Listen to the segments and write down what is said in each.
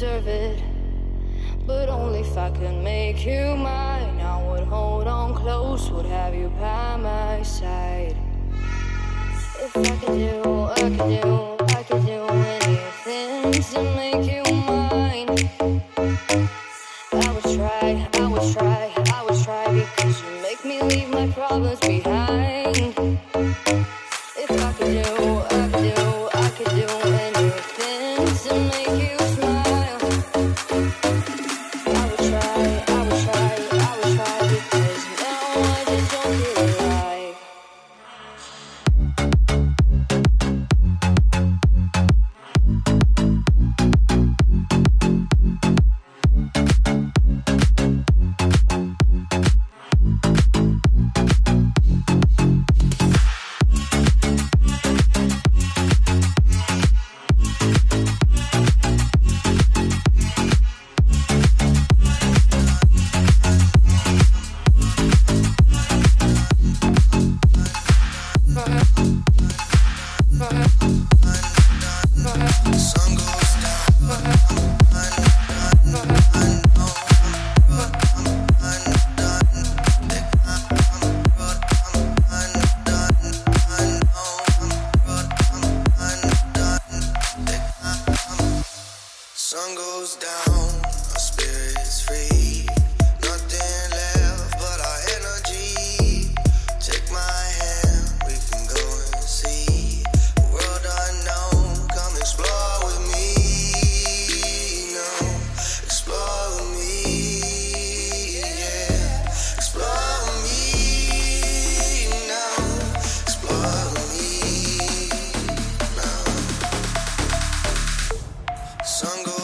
deserve it.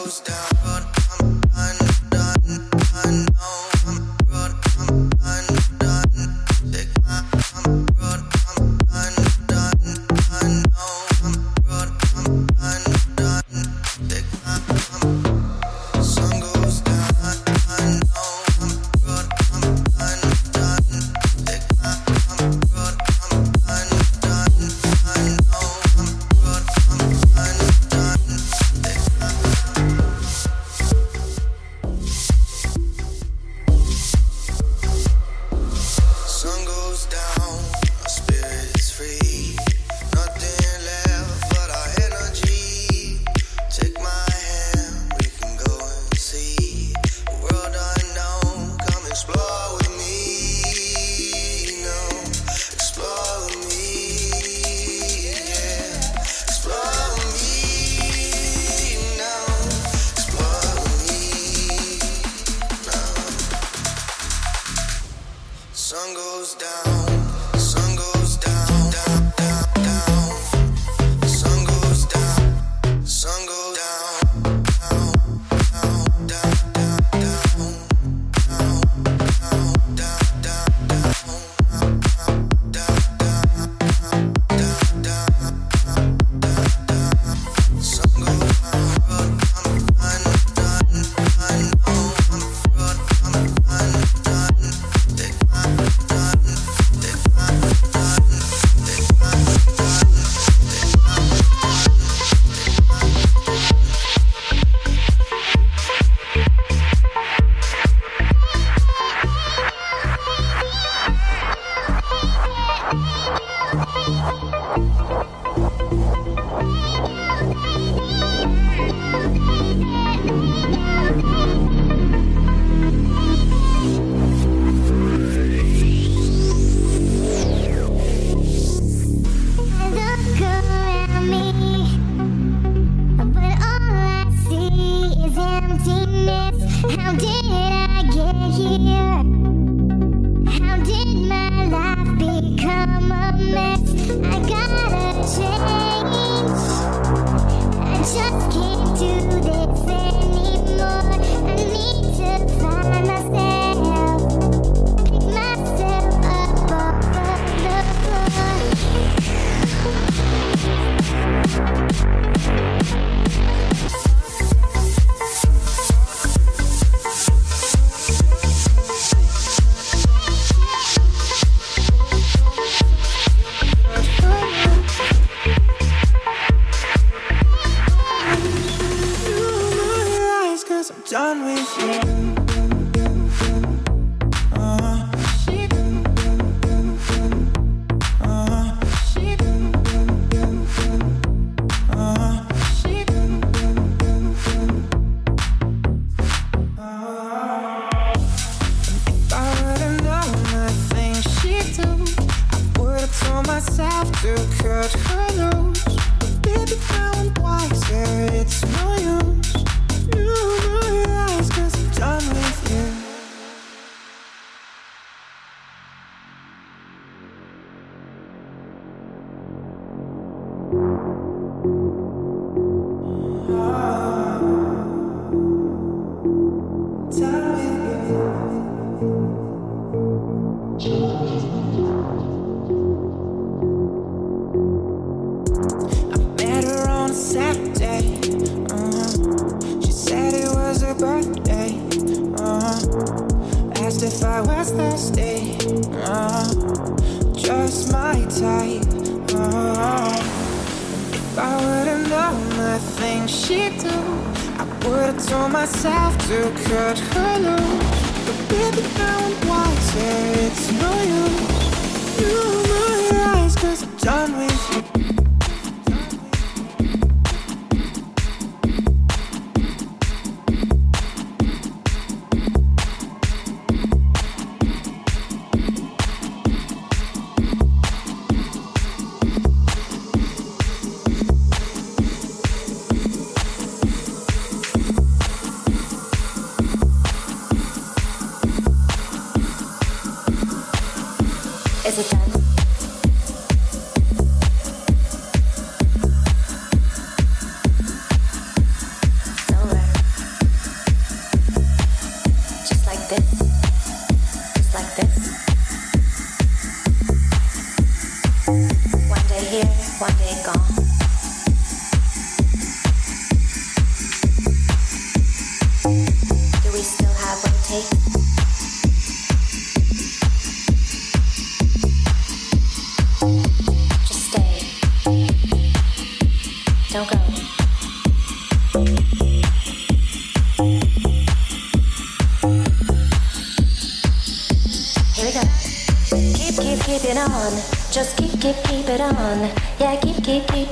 goes down. I gotta change. I just can't do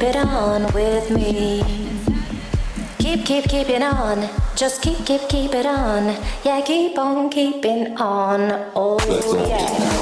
it on with me. Keep, keep, keeping on. Just keep, keep, keep it on. Yeah, keep on keeping on. Oh, yeah.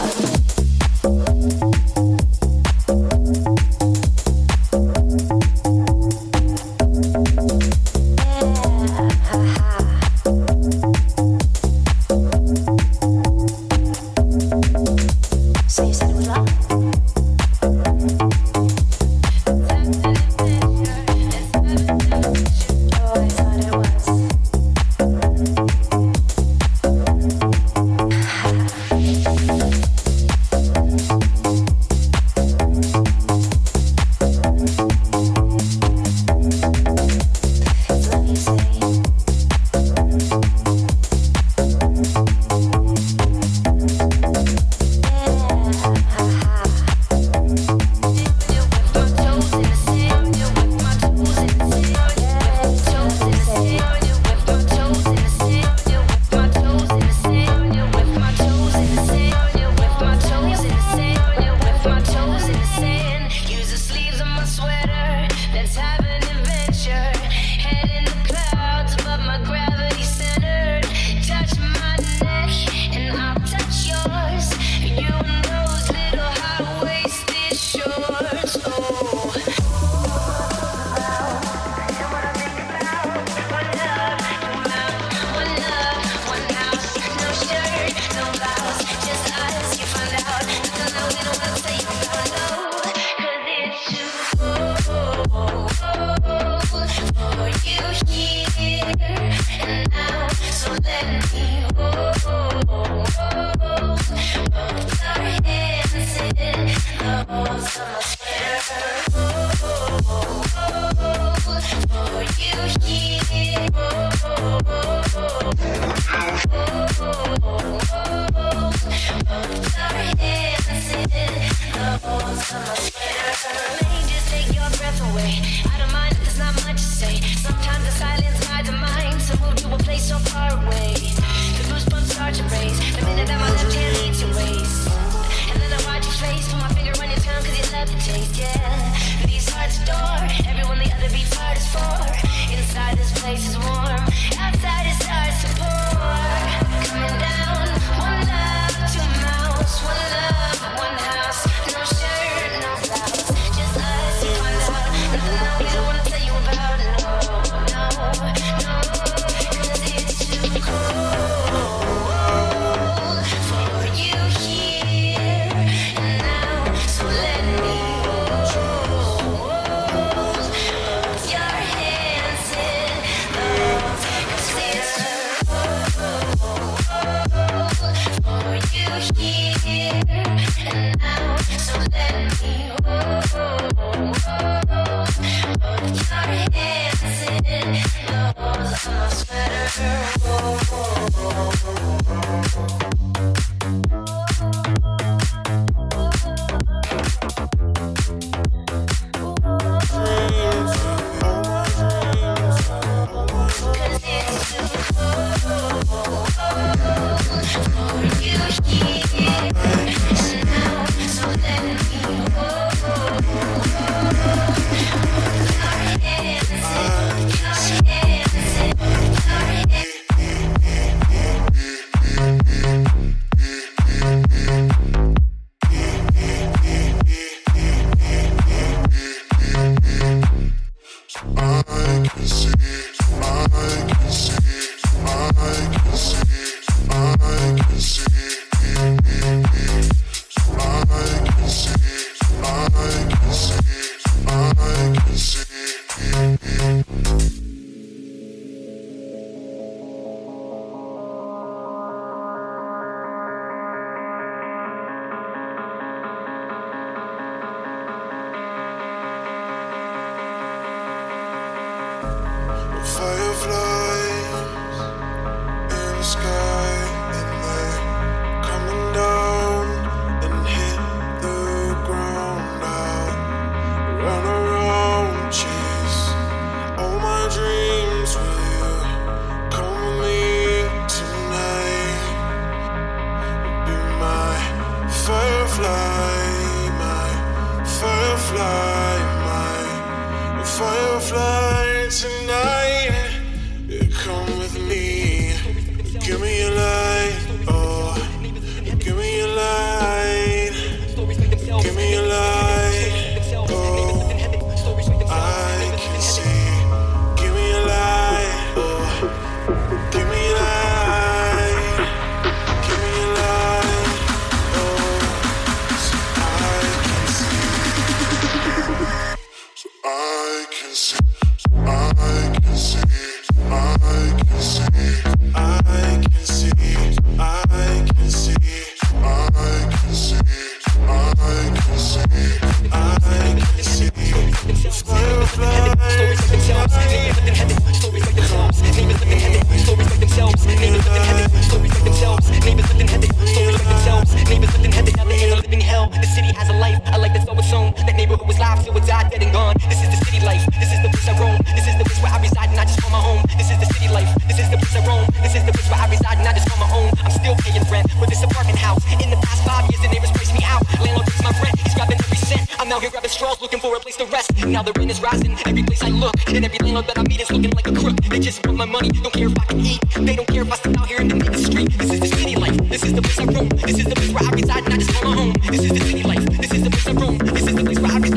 Whoever was live till it died, dead and gone. This is the city life. This is the place I roam. This is the place where I reside and I just call my home. This is the city life. This is the place I roam. This is the place where I reside and I just call my home. I'm still paying rent for this apartment house. In the past five years, the neighbors priced me out. Landlord takes my rent. He's grabbing every cent. I'm out here grabbing straws, looking for a place to rest. Now the rent is rising. Every place I look, and every landlord that I meet is looking like a crook. They just want my money. Don't care if I can eat. They don't care if I stay out here in the middle of the street. This is the city life. This is the place I roam. This is the place where I reside and I just call my home. This is the city life. This is the place I roam. This is the place where I reside.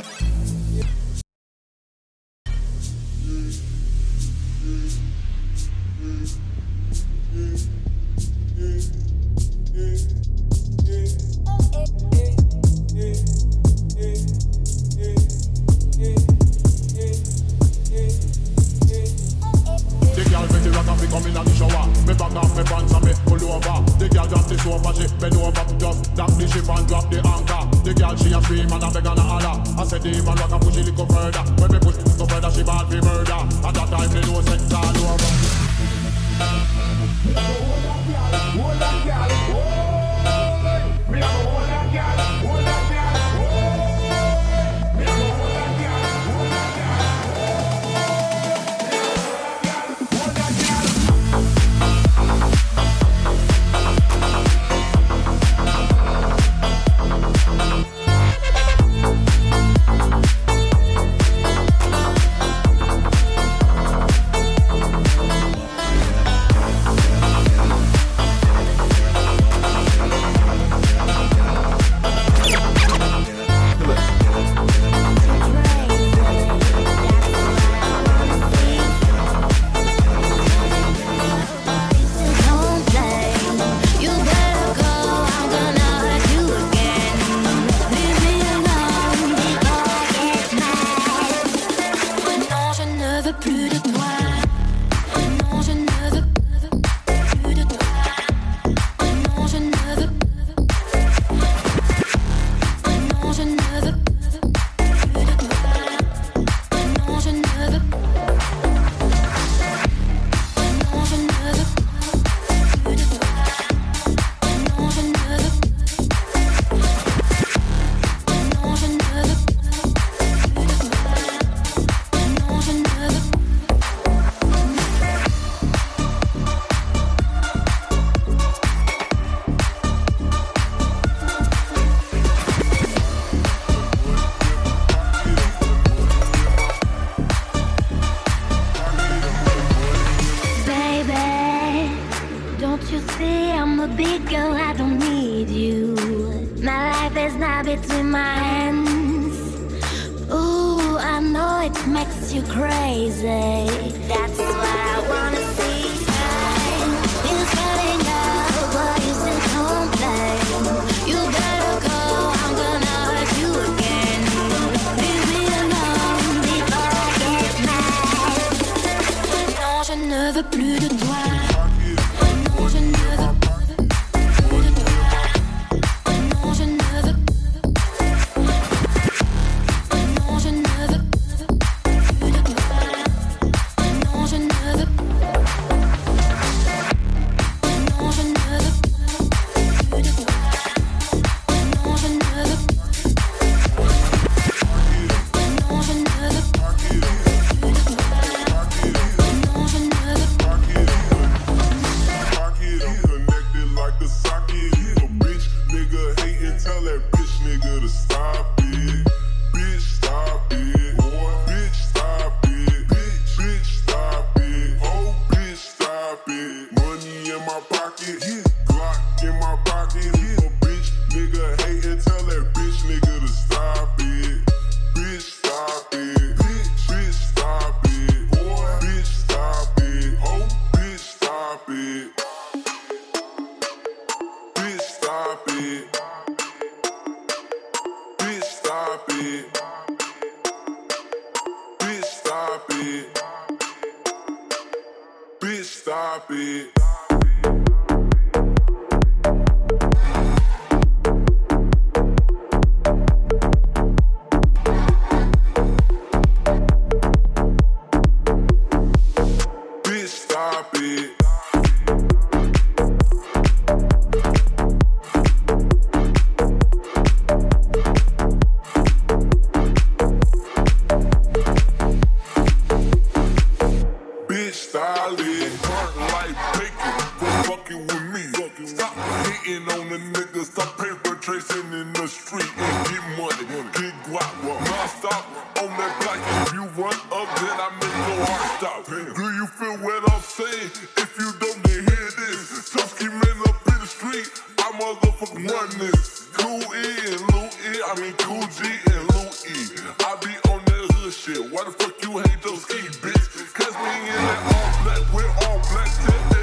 Yeah. girl, I don't need you. My life is now between my hands. Ooh, I know it makes you crazy. That's what I wanna see. But you still complain. You gotta. Je ne veux plus de toi. Hating on the niggas. Stop paper tracing in the street and get money. Get guap. Non-stop on that block. If you run up, then I make your heart stop. Do you feel what I'm saying? If you don't, then hear this. Tusky men up in the street. I motherfucking run this. Cool E and Lou E. I mean Cool G and Lou E. I be on that hood shit. Why the fuck you hate those E, bitch? Cause me in that all black, we're all black.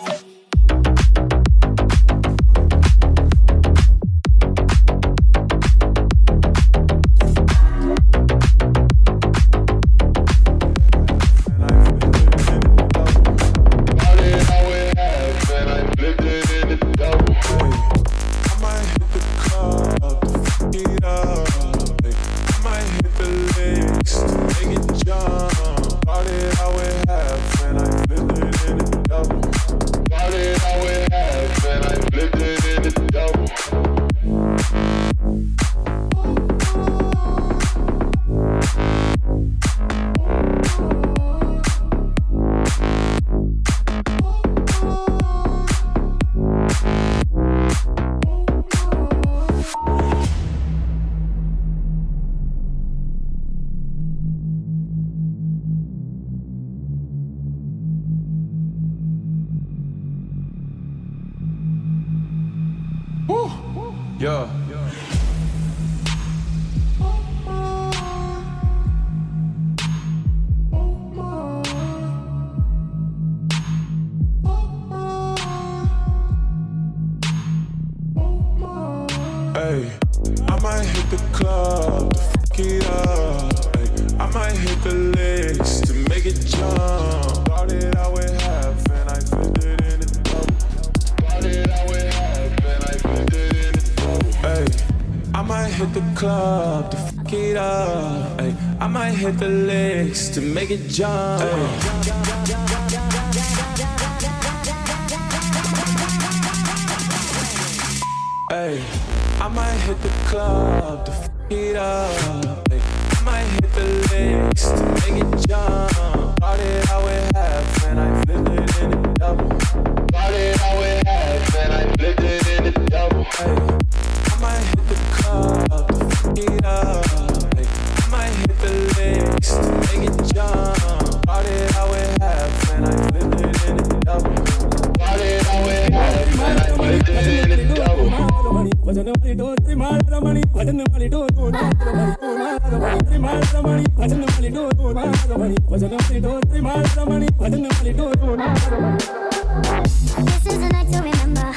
Bye. 家。రమణి భజన మలిటో త్రిమాల రమణి భజన మలిటో రమణి భజన మలిటో త్రిమాల రమణి భజన మలిటో This is a night to remember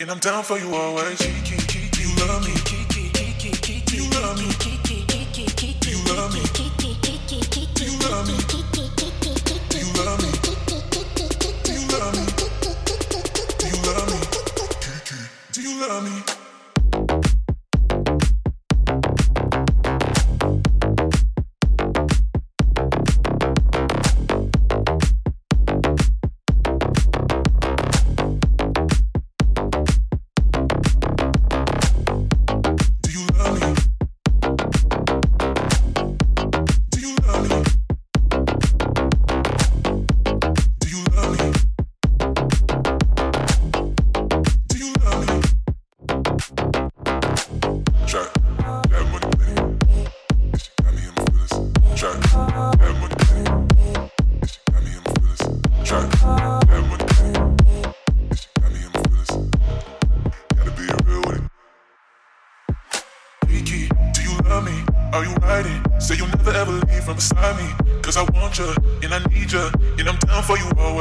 and I'm down for you always.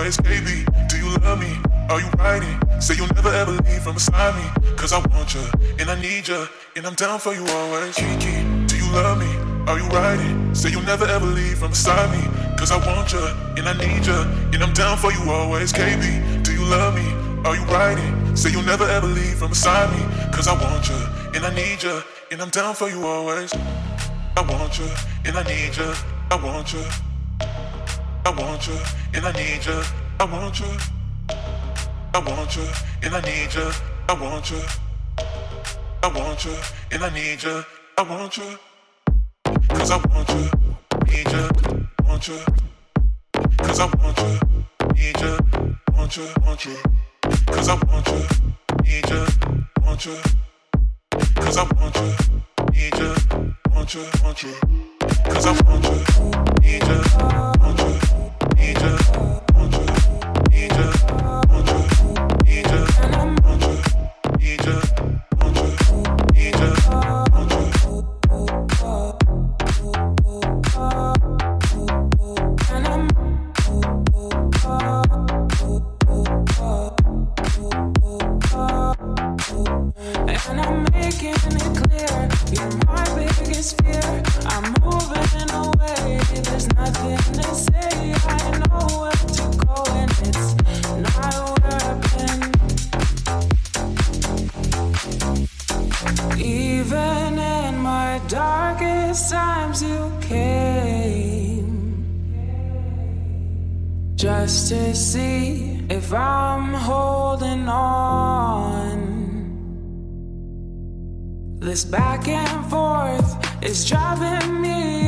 Always, baby. Do you love me? Are you riding? Say you'll never ever leave from beside me. Cause I want you, and I need you, and I'm down for you always. Kiki, do you love me? Are you riding? Say you'll never ever leave from beside me. Cause I want you, and I need you, and I'm down for you always, KB. Do you love me? Are you riding? Say you'll never ever leave from beside me. Cause I want you, and I need you, and I'm down for you always. I want you, and I need you, I want you. I want you, and I need you, I want you. I want you, and I need you, I want you. I want you, and I need you, I want you. Cause I want you, need you, want you. Cause I want you, need you, want you, want you. Cause I want you, need you, want you. Cause I want you, need you, want you, want you. Cause I want you, need you, want you, need you, want you, need you, times, you came just to see if I'm holding on. This back and forth is driving me